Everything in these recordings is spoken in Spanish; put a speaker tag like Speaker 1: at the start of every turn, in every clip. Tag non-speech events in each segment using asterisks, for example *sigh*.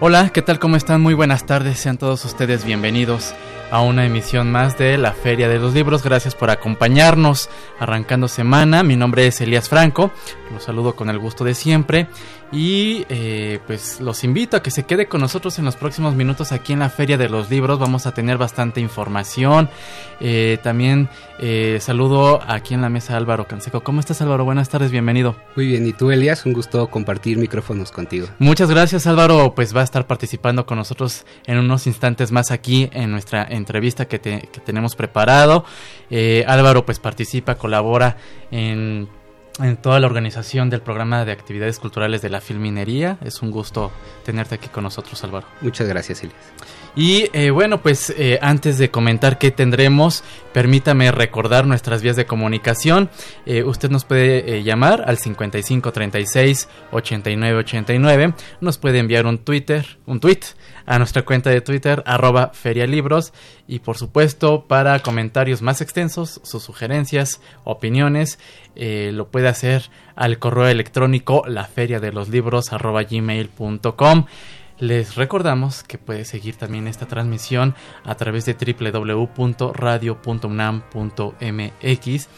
Speaker 1: Hola, ¿qué tal? ¿Cómo están? Muy buenas tardes, sean todos ustedes bienvenidos a una emisión más de la Feria de los Libros. Gracias por acompañarnos arrancando semana. Mi nombre es Elías Franco, los saludo con el gusto de siempre y eh, pues los invito a que se quede con nosotros en los próximos minutos aquí en la Feria de los Libros. Vamos a tener bastante información. Eh, también eh, saludo aquí en la mesa Álvaro Canseco. ¿Cómo estás Álvaro? Buenas tardes, bienvenido.
Speaker 2: Muy bien, y tú Elías, un gusto compartir micrófonos contigo.
Speaker 1: Muchas gracias Álvaro, pues va a estar participando con nosotros en unos instantes más aquí en nuestra entrevista que, que tenemos preparado. Álvaro pues participa, colabora en en toda la organización del programa de actividades culturales de la Filminería. Es un gusto tenerte aquí con nosotros, Álvaro.
Speaker 2: Muchas gracias, Elias.
Speaker 1: Y eh, bueno, pues eh, antes de comentar qué tendremos, permítame recordar nuestras vías de comunicación. Eh, usted nos puede llamar al 5536 8989. Nos puede enviar un Twitter, un tweet a nuestra cuenta de Twitter, arroba ferialibros. Y por supuesto, para comentarios más extensos, sus sugerencias, opiniones, lo puede hacer al correo electrónico laferiadeloslibros arroba gmail.com. Les recordamos que puede seguir también esta transmisión a través de www.radio.unam.mx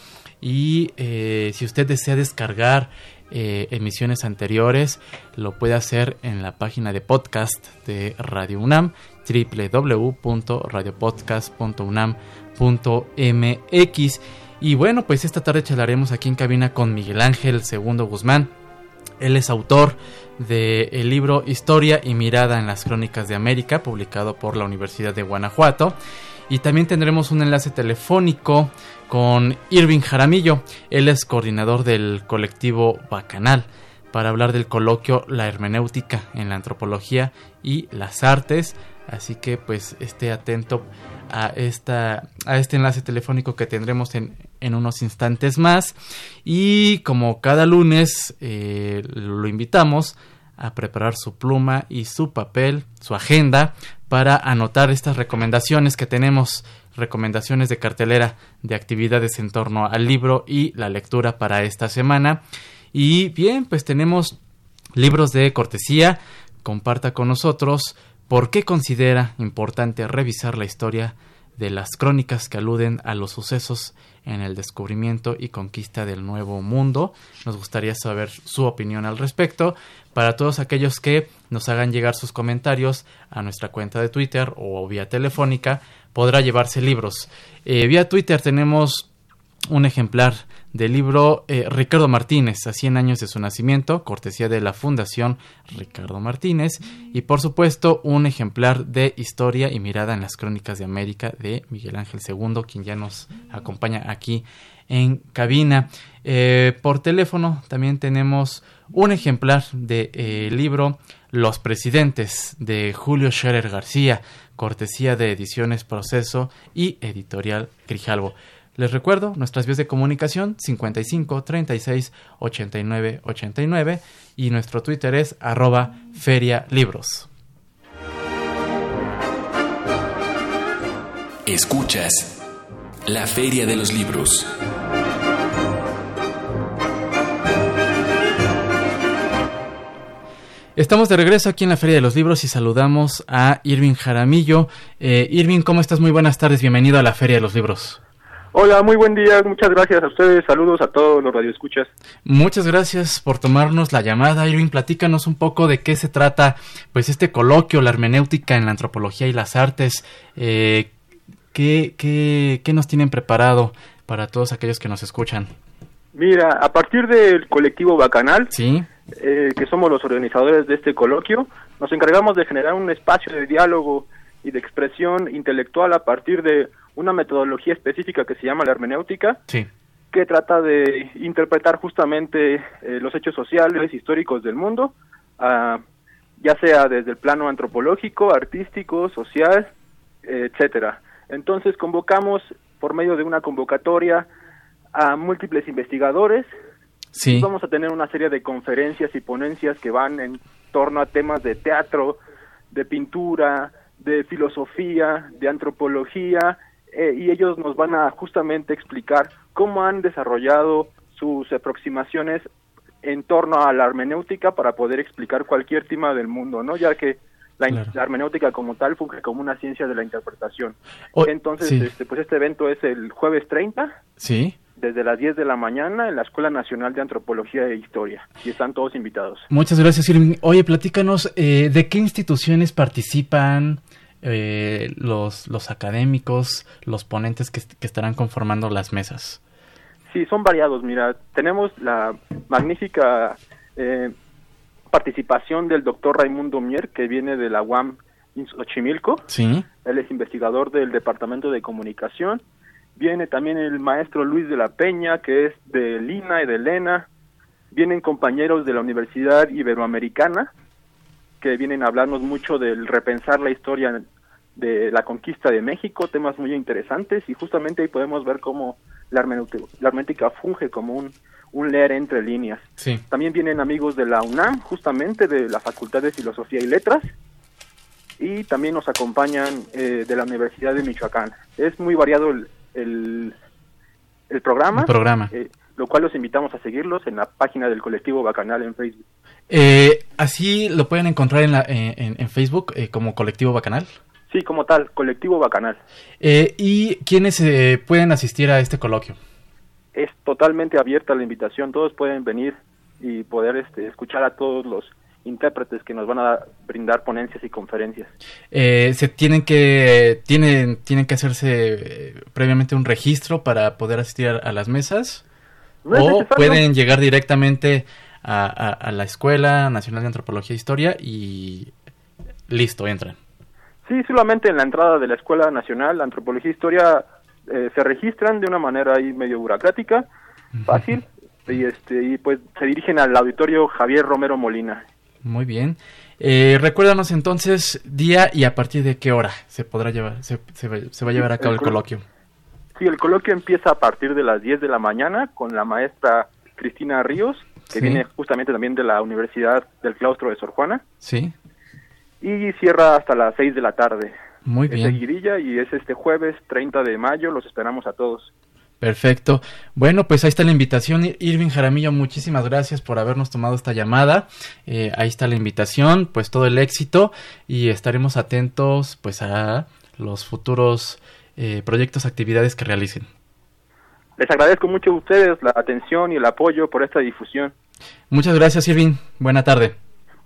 Speaker 1: y eh, si usted desea descargar eh, emisiones anteriores, lo puede hacer en la página de podcast de Radio UNAM, www.radiopodcast.unam.mx. Y bueno, pues esta tarde charlaremos aquí en cabina con Miguel Ángel Segundo Guzmán. Él es autor del libro Historia y Mirada en las Crónicas de América, publicado por la Universidad de Guanajuato. Y también tendremos un enlace telefónico con Irving Jaramillo. Él es coordinador del colectivo Bacanal para hablar del coloquio La hermenéutica en la antropología y las artes. Así que pues esté atento a, esta, a este enlace telefónico que tendremos en, en unos instantes más. Y como cada lunes eh, lo invitamos a preparar su pluma y su papel, su agenda, para anotar estas recomendaciones que tenemos, recomendaciones de cartelera de actividades en torno al libro y la lectura para esta semana. Y bien, pues tenemos libros de cortesía. Comparta con nosotros por qué considera importante revisar la historia de las crónicas que aluden a los sucesos en el descubrimiento y conquista del nuevo mundo. Nos gustaría saber su opinión al respecto. Para todos aquellos que nos hagan llegar sus comentarios a nuestra cuenta de Twitter o vía telefónica, podrá llevarse libros. Eh, vía Twitter tenemos un ejemplar del libro eh, Ricardo Martínez, a 100 años de su nacimiento, cortesía de la Fundación Ricardo Martínez, y por supuesto un ejemplar de Historia y Mirada en las Crónicas de América de Miguel Ángel II, quien ya nos acompaña aquí en cabina. Eh, por teléfono también tenemos un ejemplar del de, eh, libro Los Presidentes de Julio Scherer García, cortesía de Ediciones Proceso y Editorial Grijalvo. Les recuerdo nuestras vías de comunicación 55 36 89 89 y nuestro Twitter es arroba ferialibros.
Speaker 3: Escuchas la Feria de los Libros.
Speaker 1: Estamos de regreso aquí en la Feria de los Libros y saludamos a Irving Jaramillo. Eh, Irving, ¿cómo estás? Muy buenas tardes, bienvenido a la Feria de los Libros.
Speaker 4: Hola, muy buen día, muchas gracias a ustedes, saludos a todos los radioescuchas.
Speaker 1: Muchas gracias por tomarnos la llamada, Irving, platícanos un poco de qué se trata, pues este coloquio, la hermenéutica en la antropología y las artes, eh, ¿qué, qué, qué nos tienen preparado para todos aquellos que nos escuchan?
Speaker 4: Mira, a partir del colectivo Bacanal,
Speaker 1: ¿Sí?
Speaker 4: eh, que somos los organizadores de este coloquio, nos encargamos de generar un espacio de diálogo y de expresión intelectual a partir de una metodología específica que se llama la hermenéutica,
Speaker 1: Sí.
Speaker 4: que trata de interpretar justamente eh, los hechos sociales, históricos del mundo, ah, ya sea desde el plano antropológico, artístico, social, eh, etcétera. Entonces convocamos por medio de una convocatoria a múltiples investigadores.
Speaker 1: Sí.
Speaker 4: Vamos a tener una serie de conferencias y ponencias que van en torno a temas de teatro, de pintura, de filosofía, de antropología, eh, y ellos nos van a justamente explicar cómo han desarrollado sus aproximaciones en torno a la hermenéutica para poder explicar cualquier tema del mundo, ¿no? Ya que la,
Speaker 1: Claro.
Speaker 4: la hermenéutica como tal funge como una ciencia de la interpretación. Entonces,
Speaker 1: sí.
Speaker 4: este, pues este evento es el jueves 30,
Speaker 1: Sí.
Speaker 4: desde las 10 de la mañana, en la Escuela Nacional de Antropología e Historia. Y están todos invitados.
Speaker 1: Muchas gracias, Irving. Oye, platícanos, eh, ¿de qué instituciones participan eh, los, los académicos, los ponentes que, est- que estarán conformando las mesas?
Speaker 4: Sí, son variados. Mira, tenemos la magnífica eh, participación del doctor Raimundo Mier, que viene de la UAM Xochimilco.
Speaker 1: Sí.
Speaker 4: Él es investigador del Departamento de Comunicación. Viene también el maestro Luis de la Peña, que es de Lina y de Lena. Vienen compañeros de la Universidad Iberoamericana, que vienen a hablarnos mucho del repensar la historia de la conquista de México, temas muy interesantes, y justamente ahí podemos ver cómo la hermenéutica, la hermenéutica funge como un, un leer entre líneas.
Speaker 1: Sí.
Speaker 4: También vienen amigos de la UNAM, justamente de la Facultad de Filosofía y Letras, y también nos acompañan eh, de la Universidad de Michoacán. Es muy variado el, el, el programa,
Speaker 1: El programa.
Speaker 4: eh, lo cual los invitamos a seguirlos en la página del colectivo Bacanal en Facebook.
Speaker 1: Eh, así lo pueden encontrar en, la, eh, en, en Facebook eh, como Colectivo Bacanal.
Speaker 4: Sí, como tal, colectivo Bacanal.
Speaker 1: Eh, ¿Y quiénes eh, pueden asistir a este coloquio?
Speaker 4: Es totalmente abierta la invitación, todos pueden venir y poder este, escuchar a todos los intérpretes que nos van a brindar ponencias y conferencias.
Speaker 1: Eh, se tienen que tienen tienen que hacerse previamente un registro para poder asistir a, a las mesas
Speaker 4: No
Speaker 1: o pueden llegar directamente a, a- a la escuela nacional de antropología e historia y listo entran.
Speaker 4: Sí, solamente en la entrada de la Escuela Nacional de Antropología e Historia eh, se registran de una manera ahí medio burocrática, fácil, y este y pues se dirigen al auditorio Javier Romero Molina.
Speaker 1: muy bien. Eh, recuérdanos entonces día y a partir de qué hora se podrá llevar se, se va, se va a llevar a cabo el
Speaker 4: El colo-
Speaker 1: coloquio.
Speaker 4: Sí, el coloquio empieza a partir de las 10 de la mañana con la maestra Cristina Ríos, que
Speaker 1: Sí.
Speaker 4: viene justamente también de la Universidad del Claustro de Sor Juana,
Speaker 1: sí
Speaker 4: y cierra hasta las 6 de la tarde.
Speaker 1: muy
Speaker 4: Es
Speaker 1: bien
Speaker 4: seguidilla y es este jueves 30 de mayo, los esperamos a todos.
Speaker 1: Perfecto. Bueno, pues ahí está la invitación. Ir- Irving Jaramillo, muchísimas gracias por habernos tomado esta llamada. Eh, ahí está la invitación, pues todo el éxito y estaremos atentos pues a los futuros eh, proyectos, actividades que realicen.
Speaker 4: Les agradezco mucho a ustedes la atención y el apoyo por esta difusión.
Speaker 1: Muchas gracias, Irving. Buena tarde.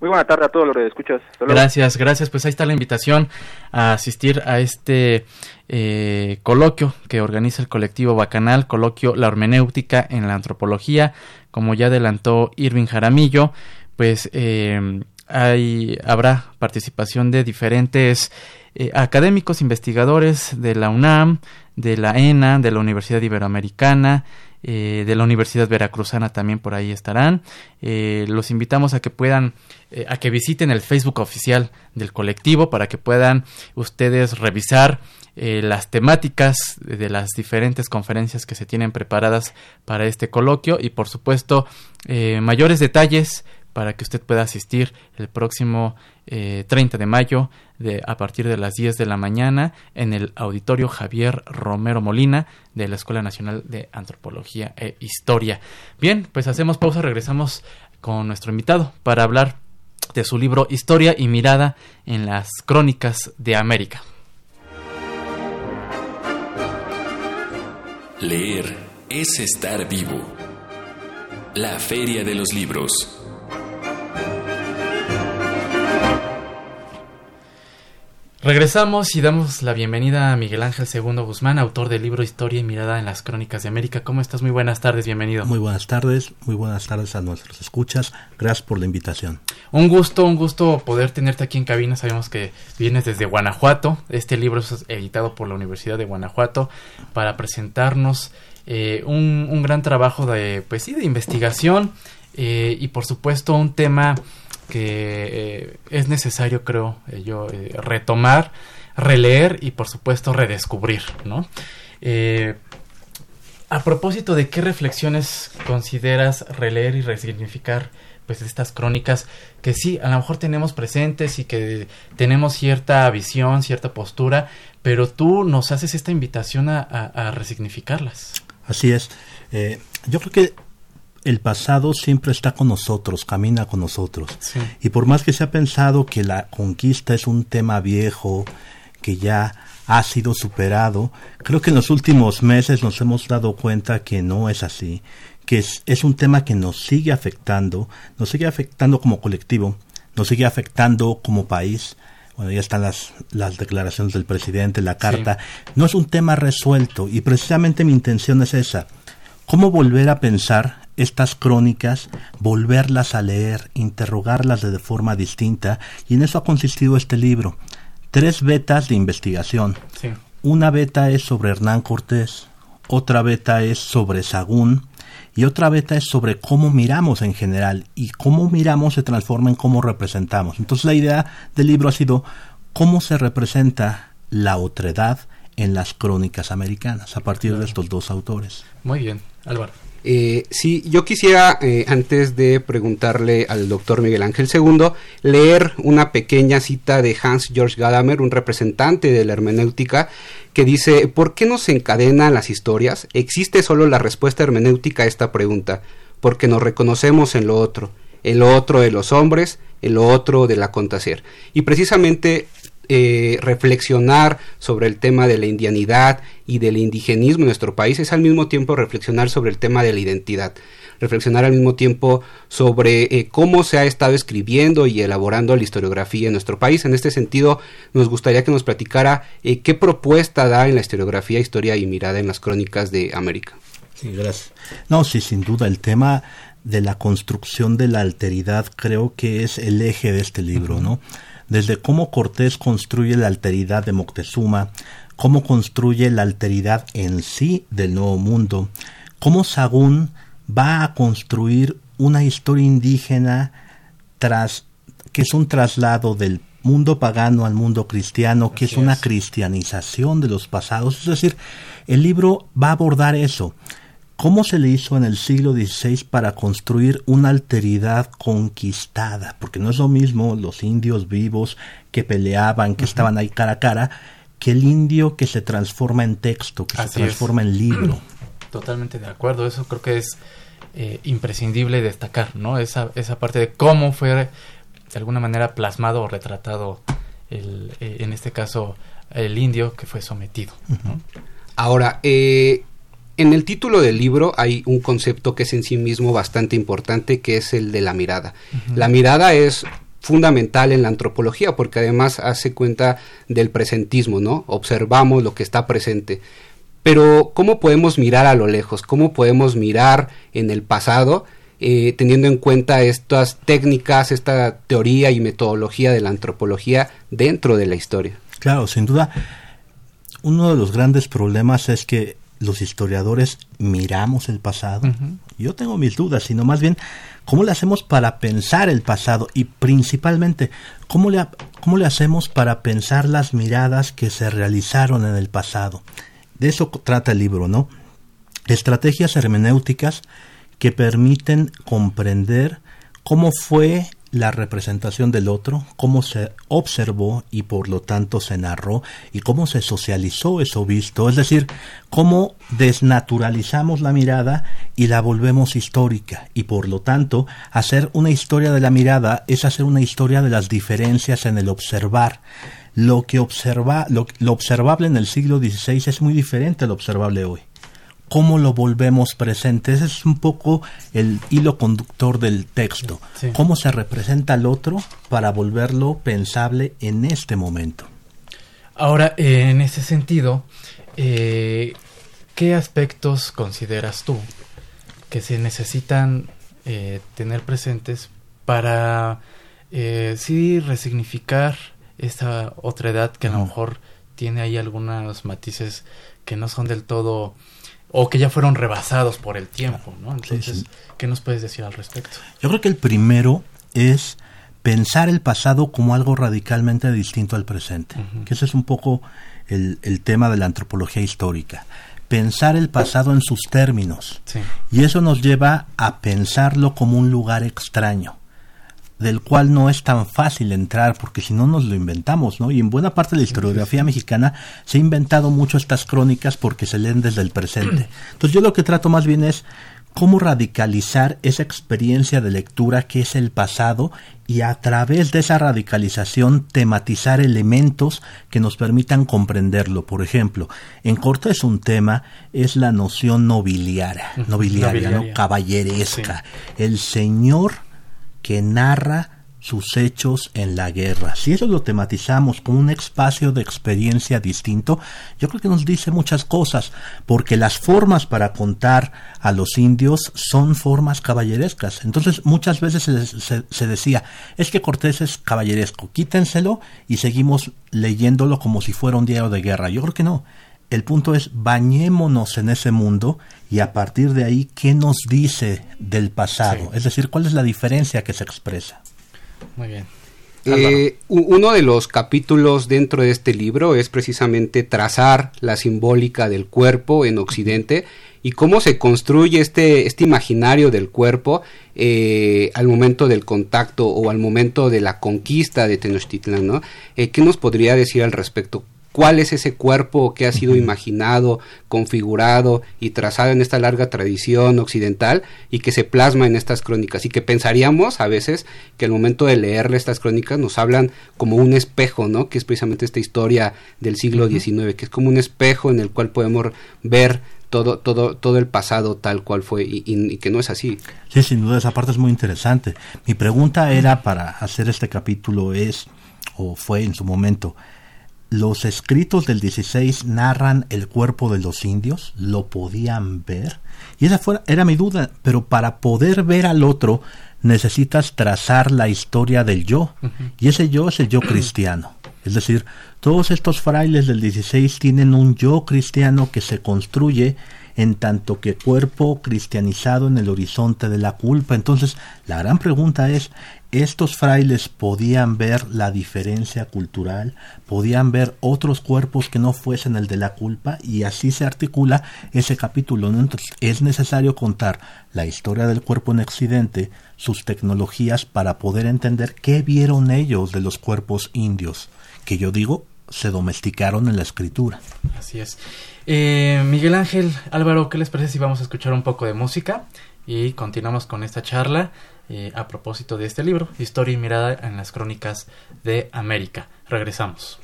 Speaker 4: Muy buena tarde a todos los que escuchas.
Speaker 1: Gracias, gracias. Pues ahí está la invitación a asistir a este eh, coloquio que organiza el colectivo Bacanal, coloquio La Hermenéutica en la Antropología, como ya adelantó Irving Jaramillo, pues eh, hay, habrá participación de diferentes eh, académicos, investigadores de la UNAM, de la ENA, de la Universidad Iberoamericana, eh, de la Universidad Veracruzana también por ahí estarán. Eh, los invitamos a que puedan, eh, a que visiten el Facebook oficial del colectivo para que puedan ustedes revisar las temáticas de las diferentes conferencias que se tienen preparadas para este coloquio y por supuesto mayores detalles para que usted pueda asistir el próximo eh, 30 de mayo a partir de las 10 de la mañana en el auditorio Javier Romero Molina de la Escuela Nacional de Antropología e Historia. Bien, pues hacemos pausa, regresamos con nuestro invitado para hablar de su libro Historia y mirada en las crónicas de América.
Speaker 3: Leer es estar vivo. La Feria de los Libros.
Speaker 1: Regresamos y damos la bienvenida a Miguel Ángel II Guzmán, autor del libro Historia y Mirada en las Crónicas de América. ¿Cómo estás? Muy buenas tardes, bienvenido.
Speaker 5: Muy buenas tardes, muy buenas tardes a nuestros escuchas. Gracias por la invitación.
Speaker 1: Un gusto, un gusto poder tenerte aquí en cabina. Sabemos que vienes desde Guanajuato. Este libro es editado por la Universidad de Guanajuato para presentarnos eh, un, un, gran trabajo de, pues sí, de investigación eh, y por supuesto un tema que eh, es necesario, creo eh, yo, eh, retomar, releer y por supuesto redescubrir, ¿no? a propósito de qué reflexiones consideras releer y resignificar pues estas crónicas que sí, a lo mejor tenemos presentes y que tenemos cierta visión, cierta postura, pero tú nos haces esta invitación a, a, resignificarlas.
Speaker 5: Así es. Yo creo que el pasado siempre está con nosotros, camina con nosotros.
Speaker 1: Sí.
Speaker 5: Y por más que se ha pensado que la conquista es un tema viejo, que ya ha sido superado, creo que en los últimos meses nos hemos dado cuenta que no es así, que es, es un tema que nos sigue afectando, nos sigue afectando como colectivo, nos sigue afectando como país. Bueno, ya están las, las declaraciones del presidente, la carta. Sí. No es un tema resuelto y precisamente mi intención es esa. ¿Cómo volver a pensar estas crónicas, volverlas a leer, interrogarlas de forma distinta, y en eso ha consistido este libro. Tres betas de investigación.
Speaker 1: Sí.
Speaker 5: Una beta es sobre Hernán Cortés, otra beta es sobre Sagún, y otra beta es sobre cómo miramos en general, y cómo miramos se transforma en cómo representamos. Entonces la idea del libro ha sido cómo se representa la otredad en las crónicas americanas, a partir claro. de estos dos autores.
Speaker 1: Muy bien, Álvaro.
Speaker 2: Eh, sí, yo quisiera, eh, antes de preguntarle al doctor Miguel Ángel II, leer una pequeña cita de Hans Georg Gadamer, un representante de la hermenéutica, que dice, ¿por qué no se encadenan las historias? Existe solo la respuesta hermenéutica a esta pregunta, porque nos reconocemos en lo otro, en lo otro de los hombres, en lo otro del acontecer. Y precisamente eh, reflexionar sobre el tema de la indianidad y del indigenismo en nuestro país es al mismo tiempo reflexionar sobre el tema de la identidad, reflexionar al mismo tiempo sobre eh, cómo se ha estado escribiendo y elaborando la historiografía en nuestro país. En este sentido, nos gustaría que nos platicara eh, qué propuesta da en la historiografía, historia y mirada en las crónicas de América.
Speaker 5: Sí, gracias. No, sí, sin duda, el tema de la construcción de la alteridad creo que es el eje de este libro, uh -huh. ¿no? Desde cómo Cortés construye la alteridad de Moctezuma, cómo construye la alteridad en sí del Nuevo Mundo, cómo Sagún va a construir una historia indígena tras que es un traslado del mundo pagano al mundo cristiano, que Así es una es. cristianización de los pasados. Es decir, el libro va a abordar eso. ¿Cómo se le hizo en el siglo XVI para construir una alteridad conquistada? Porque no es lo mismo los indios vivos que peleaban, que uh -huh. estaban ahí cara a cara, que el indio que se transforma en texto, que
Speaker 1: Así
Speaker 5: se transforma
Speaker 1: es.
Speaker 5: en libro. *clears throat*
Speaker 1: Totalmente de acuerdo, eso creo que es eh, imprescindible destacar, ¿no? Esa, esa parte de cómo fue de alguna manera plasmado o retratado, el, eh, en este caso, el indio que fue sometido. Uh.
Speaker 2: Ahora, eh, en el título del libro hay un concepto que es en sí mismo bastante importante, que es el de la mirada. Uh -huh. La mirada es fundamental en la antropología porque además hace cuenta del presentismo, ¿no? Observamos lo que está presente. Pero ¿cómo podemos mirar a lo lejos? ¿Cómo podemos mirar en el pasado eh, teniendo en cuenta estas técnicas, esta teoría y metodología de la antropología dentro de la historia?
Speaker 5: Claro, sin duda. Uno de los grandes problemas es que los historiadores miramos el pasado. Uh -huh. Yo tengo mis dudas, sino más bien cómo le hacemos para pensar el pasado y principalmente cómo le, cómo le hacemos para pensar las miradas que se realizaron en el pasado. De eso trata el libro, ¿no? Estrategias hermenéuticas que permiten comprender cómo fue la representación del otro, cómo se observó y por lo tanto se narró y cómo se socializó eso visto, es decir, cómo desnaturalizamos la mirada y la volvemos histórica y por lo tanto hacer una historia de la mirada es hacer una historia de las diferencias en el observar. Lo que observa, lo, lo observable en el siglo XVI es muy diferente a lo observable hoy cómo lo volvemos presente. Ese es un poco el hilo conductor del texto.
Speaker 1: Sí.
Speaker 5: Cómo se representa al otro para volverlo pensable en este momento.
Speaker 1: Ahora, eh, en ese sentido, eh, ¿qué aspectos consideras tú que se necesitan eh, tener presentes para sí resignificar esta otra edad que a lo mejor tiene ahí algunos matices que no son del todo o que ya fueron rebasados por el tiempo, ¿no? Entonces, ¿qué nos puedes decir al respecto?
Speaker 5: Yo creo que el primero es pensar el pasado como algo radicalmente distinto al presente, que ese es un poco el, el, tema de la antropología histórica. Pensar el pasado en sus términos. Y eso nos lleva a pensarlo como un lugar extraño del cual no es tan fácil entrar porque si no nos lo inventamos, ¿no? Y en buena parte de la historiografía mexicana se ha inventado mucho estas crónicas porque se leen desde el presente. *clears throat* Entonces yo lo que trato más bien es cómo radicalizar esa experiencia de lectura que es el pasado y a través de esa radicalización tematizar elementos que nos permitan comprenderlo. Por ejemplo, en Cortés un tema es la noción nobiliaria, nobiliaria, ¿no? caballeresca. El señor que narra sus hechos en la guerra. Si eso lo tematizamos como un espacio de experiencia distinto, yo creo que nos dice muchas cosas, porque las formas para contar a los indios son formas caballerescas. Entonces muchas veces se, se decía, es que Cortés es caballeresco, quítenselo y seguimos leyéndolo como si fuera un diario de guerra. Yo creo que no. El punto es bañémonos en ese mundo y a partir de ahí, ¿qué nos dice del pasado? Es decir, ¿cuál es la diferencia que se expresa?
Speaker 1: Muy bien.
Speaker 2: Eh, uno de los capítulos dentro de este libro es precisamente trazar la simbólica del cuerpo en Occidente y cómo se construye este, este imaginario del cuerpo eh, al momento del contacto o al momento de la conquista de Tenochtitlan, ¿no? Eh, ¿Qué nos podría decir al respecto? Cuál es ese cuerpo que ha sido imaginado, configurado y trazado en esta larga tradición occidental y que se plasma en estas crónicas y que pensaríamos a veces que al momento de leerle estas crónicas nos hablan como un espejo, ¿no? Que es precisamente esta historia del siglo XIX, que es como un espejo en el cual podemos ver todo, todo, todo el pasado tal cual fue y, y, que no es así.
Speaker 5: Sí, sin duda, esa parte es muy interesante. Mi pregunta era para hacer este capítulo es, o fue en su momento, los escritos del 16 narran el cuerpo de los indios, lo podían ver. Y esa fue, era mi duda, pero para poder ver al otro necesitas trazar la historia del yo, y ese yo es el yo cristiano. Es decir, todos estos frailes del 16 tienen un yo cristiano que se construye en tanto que cuerpo cristianizado en el horizonte de la culpa. Entonces, la gran pregunta es, ¿estos frailes podían ver la diferencia cultural? ¿Podían ver otros cuerpos que no fuesen el de la culpa? Y así se articula ese capítulo. Entonces, es necesario contar la historia del cuerpo en accidente, sus tecnologías, para poder entender qué vieron ellos de los cuerpos indios, que yo digo se domesticaron en la escritura.
Speaker 1: Así es. Eh, Miguel Ángel, Álvaro, ¿qué les parece si vamos a escuchar un poco de música? Y continuamos con esta charla eh, a propósito de este libro, Historia y mirada en las crónicas de América. Regresamos.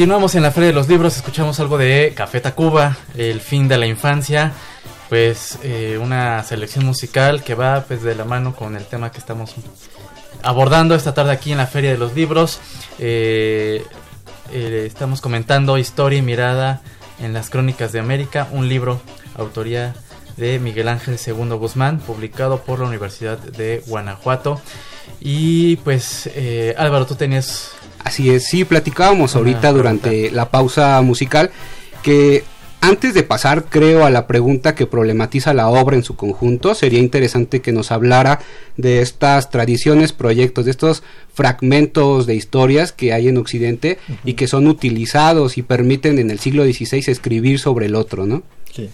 Speaker 1: Continuamos en la Feria de los Libros, escuchamos algo de Café Tacuba, El fin de la infancia, pues eh, una selección musical que va pues de la mano con el tema que estamos abordando esta tarde aquí en la Feria de los Libros. Eh, eh, estamos comentando Historia y Mirada en las Crónicas de América, un libro, autoría de Miguel Ángel II Guzmán, publicado por la Universidad de Guanajuato. Y pues, Álvaro, tú tenías...
Speaker 2: Así es, sí, platicábamos ahorita durante la pausa musical que antes de pasar, creo, a la pregunta que problematiza la obra en su conjunto, sería interesante que nos hablara de estas tradiciones, proyectos, de estos fragmentos de historias que hay en Occidente y que son utilizados y permiten en el siglo XVI escribir sobre el otro, ¿no?
Speaker 5: Sí.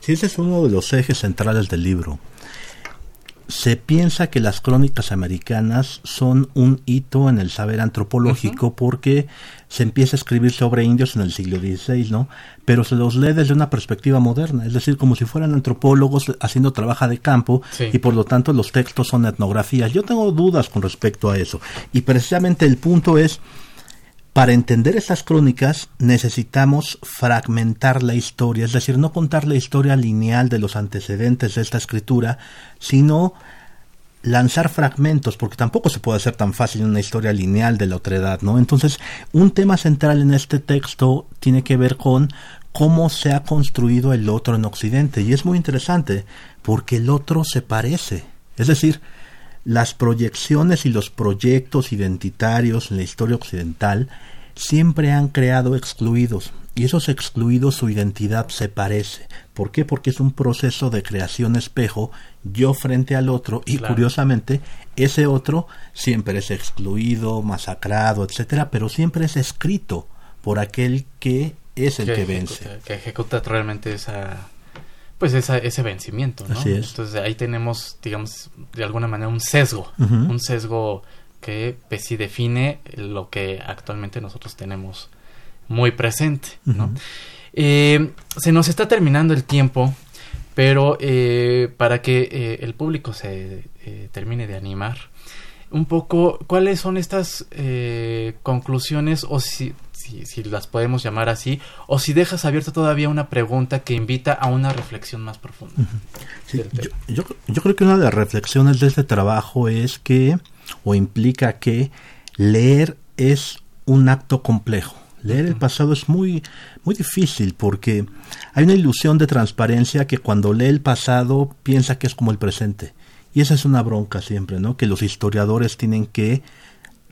Speaker 5: sí, ese es uno de los ejes centrales del libro se piensa que las crónicas americanas son un hito en el saber antropológico porque se empieza a escribir sobre indios en el siglo XVI, ¿no? Pero se los lee desde una perspectiva moderna, es decir, como si fueran antropólogos haciendo trabajo de campo y por lo tanto los textos son etnografías. Yo tengo dudas con respecto a eso y precisamente el punto es para entender esas crónicas necesitamos fragmentar la historia, es decir, no contar la historia lineal de los antecedentes de esta escritura, sino lanzar fragmentos, porque tampoco se puede hacer tan fácil una historia lineal de la otredad, ¿no? Entonces, un tema central en este texto tiene que ver con cómo se ha construido el otro en Occidente, y es muy interesante, porque el otro se parece, es decir, las proyecciones y los proyectos identitarios en la historia occidental siempre han creado excluidos y esos excluidos su identidad se parece. ¿Por qué? Porque es un proceso de creación espejo, yo frente al otro y curiosamente ese otro siempre es excluido, masacrado, etcétera, pero siempre es escrito por aquel que es el que, vence.
Speaker 1: que ejecuta realmente esa pues ese vencimiento, ¿no? Entonces ahí tenemos, digamos, de alguna manera un sesgo, un sesgo que pues sí define lo que actualmente nosotros tenemos muy presente, ¿no? Eh, se nos está terminando el tiempo, pero eh, para que eh, el público se termine de animar, un poco cuáles son estas conclusiones o si si, las podemos llamar así, o si dejas abierta todavía una pregunta que invita a una reflexión más profunda.
Speaker 5: yo, creo que una de las reflexiones de este trabajo es que, o implica que, leer es un acto complejo. Leer el pasado es muy, muy difícil porque hay una ilusión de transparencia que cuando lee el pasado piensa que es como el presente. Y esa es una bronca siempre, ¿no? Que los historiadores tienen que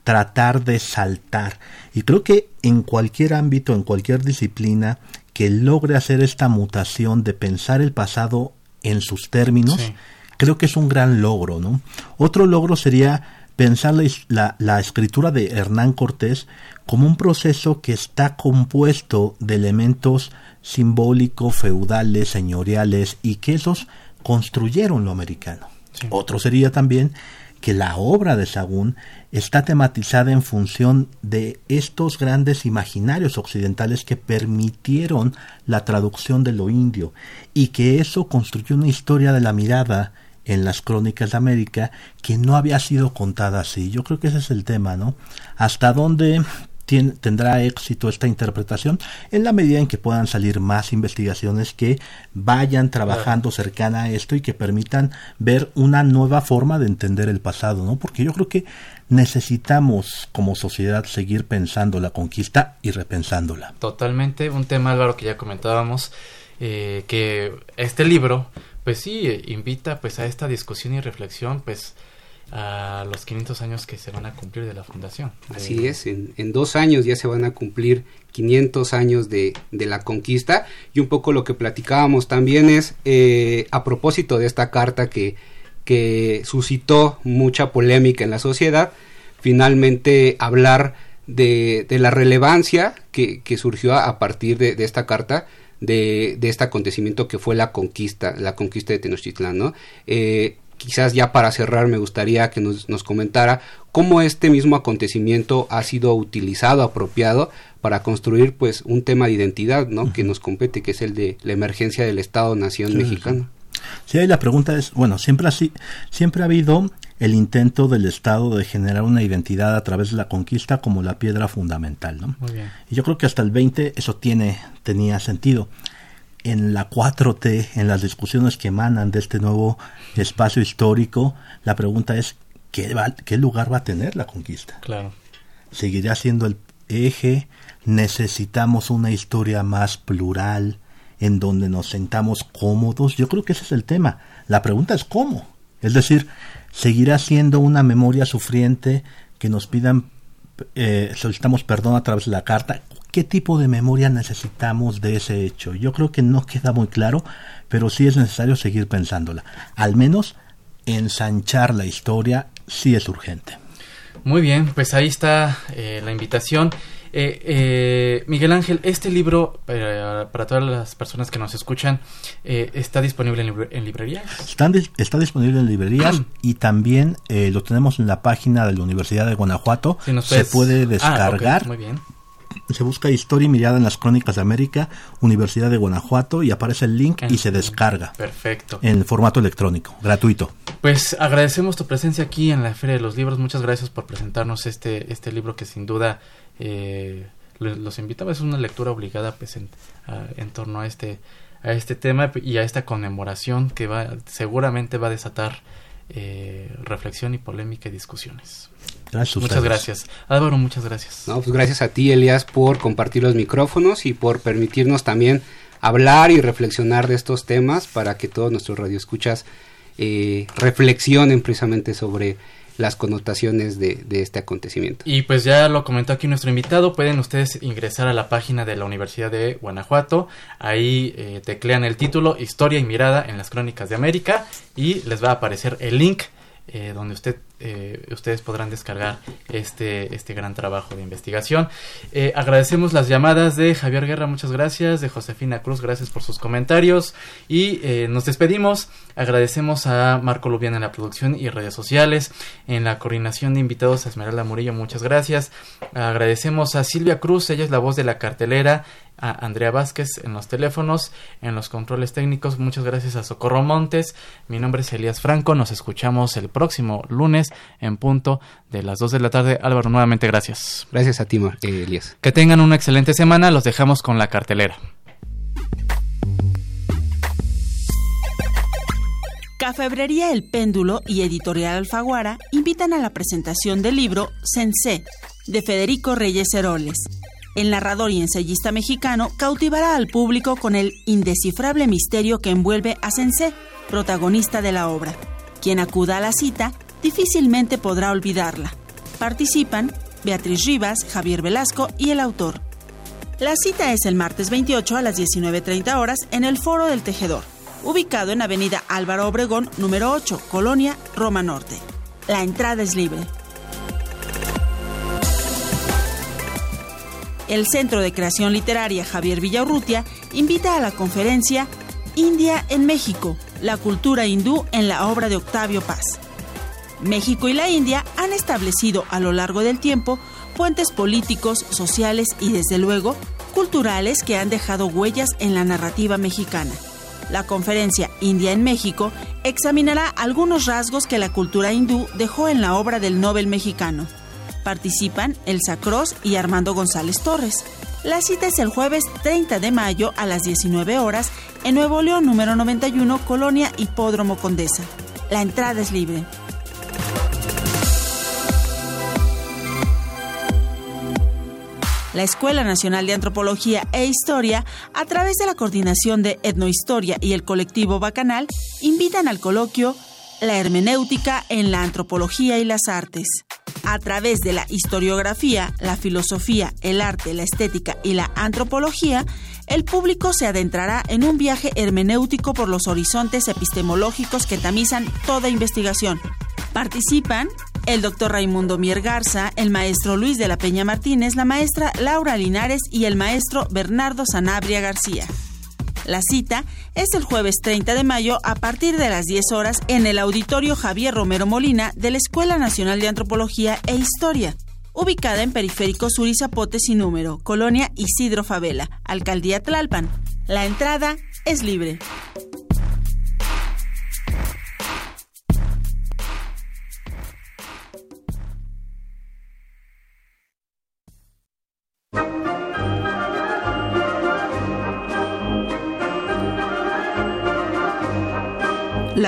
Speaker 5: tratar de saltar. Y creo que en cualquier ámbito, en cualquier disciplina, que logre hacer esta mutación de pensar el pasado en sus términos, creo que es un gran logro, ¿no? Otro logro sería pensar la, la, escritura de Hernán Cortés como un proceso que está compuesto de elementos simbólicos, feudales, señoriales, y que esos construyeron lo americano. Otro sería también que la obra de Sagún está tematizada en función de estos grandes imaginarios occidentales que permitieron la traducción de lo indio y que eso construyó una historia de la mirada en las crónicas de América que no había sido contada así. Yo creo que ese es el tema, ¿no? Hasta dónde tendrá éxito esta interpretación en la medida en que puedan salir más investigaciones que vayan trabajando cercana a esto y que permitan ver una nueva forma de entender el pasado, ¿no? Porque yo creo que necesitamos como sociedad seguir pensando la conquista y repensándola.
Speaker 1: Totalmente, un tema Álvaro que ya comentábamos eh, que este libro pues sí invita pues a esta discusión y reflexión pues a los 500 años que se van a cumplir de la fundación.
Speaker 2: Así es, en, dos años ya se van a cumplir 500 años de, de la conquista y un poco lo que platicábamos también es eh, a propósito de esta carta que, que suscitó mucha polémica en la sociedad, finalmente hablar de, de la relevancia que, que surgió a, partir de, esta carta de, de, este acontecimiento que fue la conquista, la conquista de Tenochtitlán, ¿no? Eh, quizás ya para cerrar me gustaría que nos, nos comentara cómo este mismo acontecimiento ha sido utilizado, apropiado para construir pues un tema de identidad, ¿no? Que nos compete, que es el de la emergencia del Estado-nación mexicano.
Speaker 5: Sí. la pregunta es, bueno, siempre así, siempre ha habido el intento del Estado de generar una identidad a través de la conquista como la piedra fundamental, ¿no? Muy bien. Y yo creo que hasta el 20 eso tiene, tenía sentido en la 4T, en las discusiones que emanan de este nuevo espacio histórico, la pregunta es, ¿qué, ¿qué lugar va a tener la conquista?
Speaker 1: Claro.
Speaker 5: ¿Seguirá siendo el, eje, necesitamos una historia más plural, en donde nos sentamos cómodos. Yo creo que ese es el tema. La pregunta es cómo. Es decir, seguirá siendo una memoria sufriente que nos pidan, eh, solicitamos perdón a través de la carta. ¿Qué tipo de memoria necesitamos de ese hecho? Yo creo que no queda muy claro, pero sí es necesario seguir pensándola. Al menos ensanchar la historia sí es urgente.
Speaker 1: Muy bien, pues ahí está eh, la invitación. Eh, eh, Miguel Ángel, este libro, para todas las personas que nos escuchan, ¿está disponible en, librerías?
Speaker 5: Está, disponible en librerías y también lo tenemos en la página de la Universidad de Guanajuato. Se puede ah, descargar.
Speaker 1: muy bien
Speaker 5: se busca Historia y Mirada en las Crónicas de América, Universidad de Guanajuato, y aparece el link y se descarga.
Speaker 1: Perfecto.
Speaker 5: En formato electrónico, gratuito.
Speaker 1: Pues agradecemos tu presencia aquí en la Feria de los Libros. Muchas gracias por presentarnos este, este libro que sin duda eh, los invitaba. Es una lectura obligada pues, en, en torno a este, a este tema y a esta conmemoración que va, seguramente va a desatar eh, reflexión y polémica y discusiones. Muchas gracias. Álvaro, muchas gracias.
Speaker 2: No, pues gracias a ti, Elias, por compartir los micrófonos y por permitirnos también hablar y reflexionar de estos temas para que todos nuestros radioescuchas eh, reflexionen precisamente sobre las connotaciones de, este acontecimiento.
Speaker 1: Y pues ya lo comentó aquí nuestro invitado, pueden ustedes ingresar a la página de la Universidad de Guanajuato, ahí eh, teclean el título Historia y Mirada en las Crónicas de América y les va a aparecer el link eh, donde usted eh, ustedes podrán descargar este, este gran trabajo de investigación. Eh, agradecemos las llamadas de Javier Guerra, muchas gracias, de Josefina Cruz, gracias por sus comentarios y eh, nos despedimos. Agradecemos a Marco Lubiana en la producción y redes sociales, en la coordinación de invitados a Esmeralda Murillo, muchas gracias. Agradecemos a Silvia Cruz, ella es la voz de la cartelera, a Andrea Vázquez en los teléfonos, en los controles técnicos, muchas gracias a Socorro Montes. Mi nombre es Elías Franco, nos escuchamos el próximo lunes en punto de las 2 de la tarde. Álvaro, nuevamente gracias.
Speaker 2: Gracias a ti, eh, Elías.
Speaker 1: Que tengan una excelente semana. Los dejamos con la cartelera.
Speaker 6: Cafebrería El Péndulo y Editorial Alfaguara invitan a la presentación del libro Sensé de Federico Reyes Heroles. El narrador y ensayista mexicano cautivará al público con el indescifrable misterio que envuelve a Sensé, protagonista de la obra. Quien acuda a la cita difícilmente podrá olvidarla. Participan Beatriz Rivas, Javier Velasco y el autor. La cita es el martes 28 a las 19.30 horas en el Foro del Tejedor, ubicado en Avenida Álvaro Obregón, número 8, Colonia, Roma Norte. La entrada es libre. El Centro de Creación Literaria Javier Villaurrutia invita a la conferencia India en México, la cultura hindú en la obra de Octavio Paz México y la India han establecido a lo largo del tiempo puentes políticos, sociales y desde luego culturales que han dejado huellas en la narrativa mexicana. La conferencia India en México examinará algunos rasgos que la cultura hindú dejó en la obra del Nobel mexicano. Participan Elsa Cross y Armando González Torres. La cita es el jueves 30 de mayo a las 19 horas en Nuevo León número 91, Colonia Hipódromo Condesa. La entrada es libre. la Escuela Nacional de Antropología e Historia, a través de la coordinación de Etnohistoria y el colectivo Bacanal, invitan al coloquio La hermenéutica en la antropología y las artes. A través de la historiografía, la filosofía, el arte, la estética y la antropología, el público se adentrará en un viaje hermenéutico por los horizontes epistemológicos que tamizan toda investigación. Participan el doctor Raimundo Mier Garza, el maestro Luis de la Peña Martínez, la maestra Laura Linares y el maestro Bernardo Sanabria García. La cita es el jueves 30 de mayo a partir de las 10 horas en el auditorio Javier Romero Molina de la Escuela Nacional de Antropología e Historia, ubicada en Periférico Sur y Zapote sin número, Colonia Isidro Favela, Alcaldía Tlalpan. La entrada es libre.